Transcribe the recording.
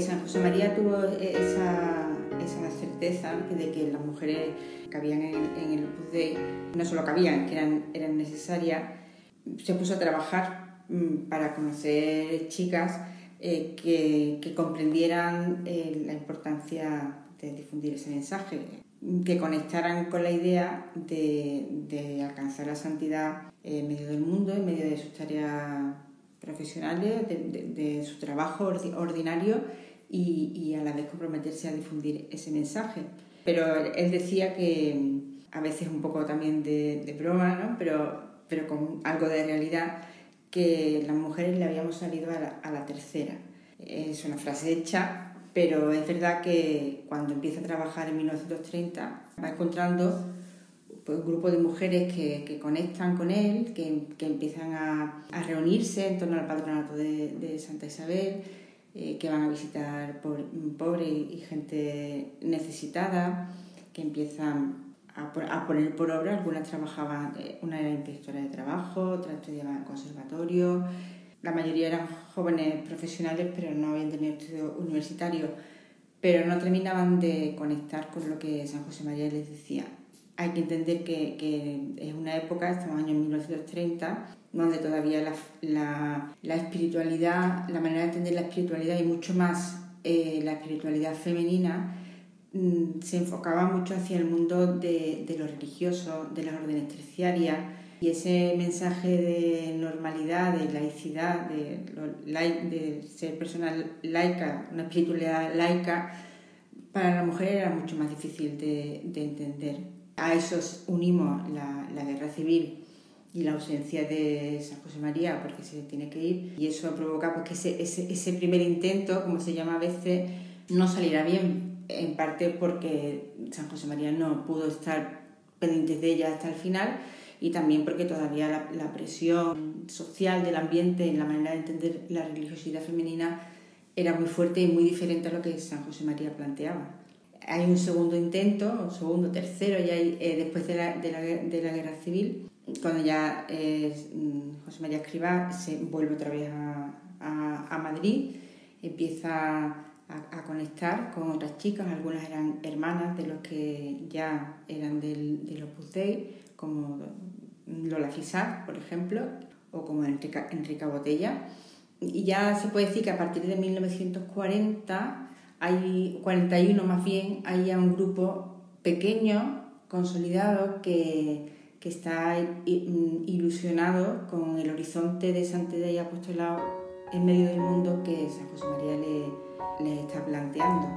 San José María tuvo esa, esa certeza de que las mujeres que habían en, en el Opus Dei no solo cabían, que eran, eran necesarias, se puso a trabajar mm, para conocer chicas eh, que, que, comprendieran eh, la importancia de difundir ese mensaje, que conectaran con la idea de, de alcanzar la santidad en medio del mundo, en medio de sus tareas profesionales, de, su trabajo ordinario y, a la vez comprometerse a difundir ese mensaje. Pero él decía que a veces un poco también de, de broma, ¿no? pero, pero con algo de realidad, que las mujeres le habíamos salido a la, a la tercera. Es una frase hecha, pero es verdad que cuando empieza a trabajar en 1930 va encontrando pues, un grupo de mujeres que, conectan con él, que, empiezan a, reunirse en torno al patronato de, Santa Isabel, eh, que van a visitar pobres pobre y gente necesitada, que empiezan a, a, poner por obra, algunas trabajaban, eh, una era inspectora de trabajo, otra estudiaba en conservatorio, la mayoría eran jóvenes profesionales, pero no habían tenido estudios universitarios, pero no terminaban de conectar con lo que San José María les decía. Hay que entender que, que es una época, estamos en años 1930, donde todavía la, espiritualidad, la manera de entender la espiritualidad y mucho más eh, la espiritualidad femenina mmm, se enfocaba mucho hacia el mundo de, de lo religioso, de las órdenes terciarias, y ese mensaje de normalidad, de laicidad, de, ser persona laica, una espiritualidad laica, para la mujer era mucho más difícil de entender. A eso unimos la, la, guerra civil y la ausencia de San José María, porque se tiene que ir, y eso provoca pues, que ese, ese, ese primer intento, como se llama a veces, no saliera bien, en parte porque San José María no pudo estar pendiente de ella hasta el final, y también porque todavía la, la, presión social del ambiente en la manera de entender la religiosidad femenina era muy fuerte y muy diferente a lo que San José María planteaba. Hay un segundo intento, un segundo, tercero, ya hay, eh, después de la, de, la, de la, guerra civil, cuando ya eh, José María Escribá se vuelve otra vez a, a, a Madrid, empieza a, a, conectar con otras chicas, algunas eran hermanas de los que ya eran del, del Opus Dei, como Lola Fisar, por ejemplo, o como Enrica, Enrica Botella. Y ya se puede decir que a partir de 1940, hay 41 más bien, hay ya un grupo pequeño, consolidado, que, que está mm, ilusionado con el horizonte de santidad y apostolado en medio del mundo que San José María le, le está planteando.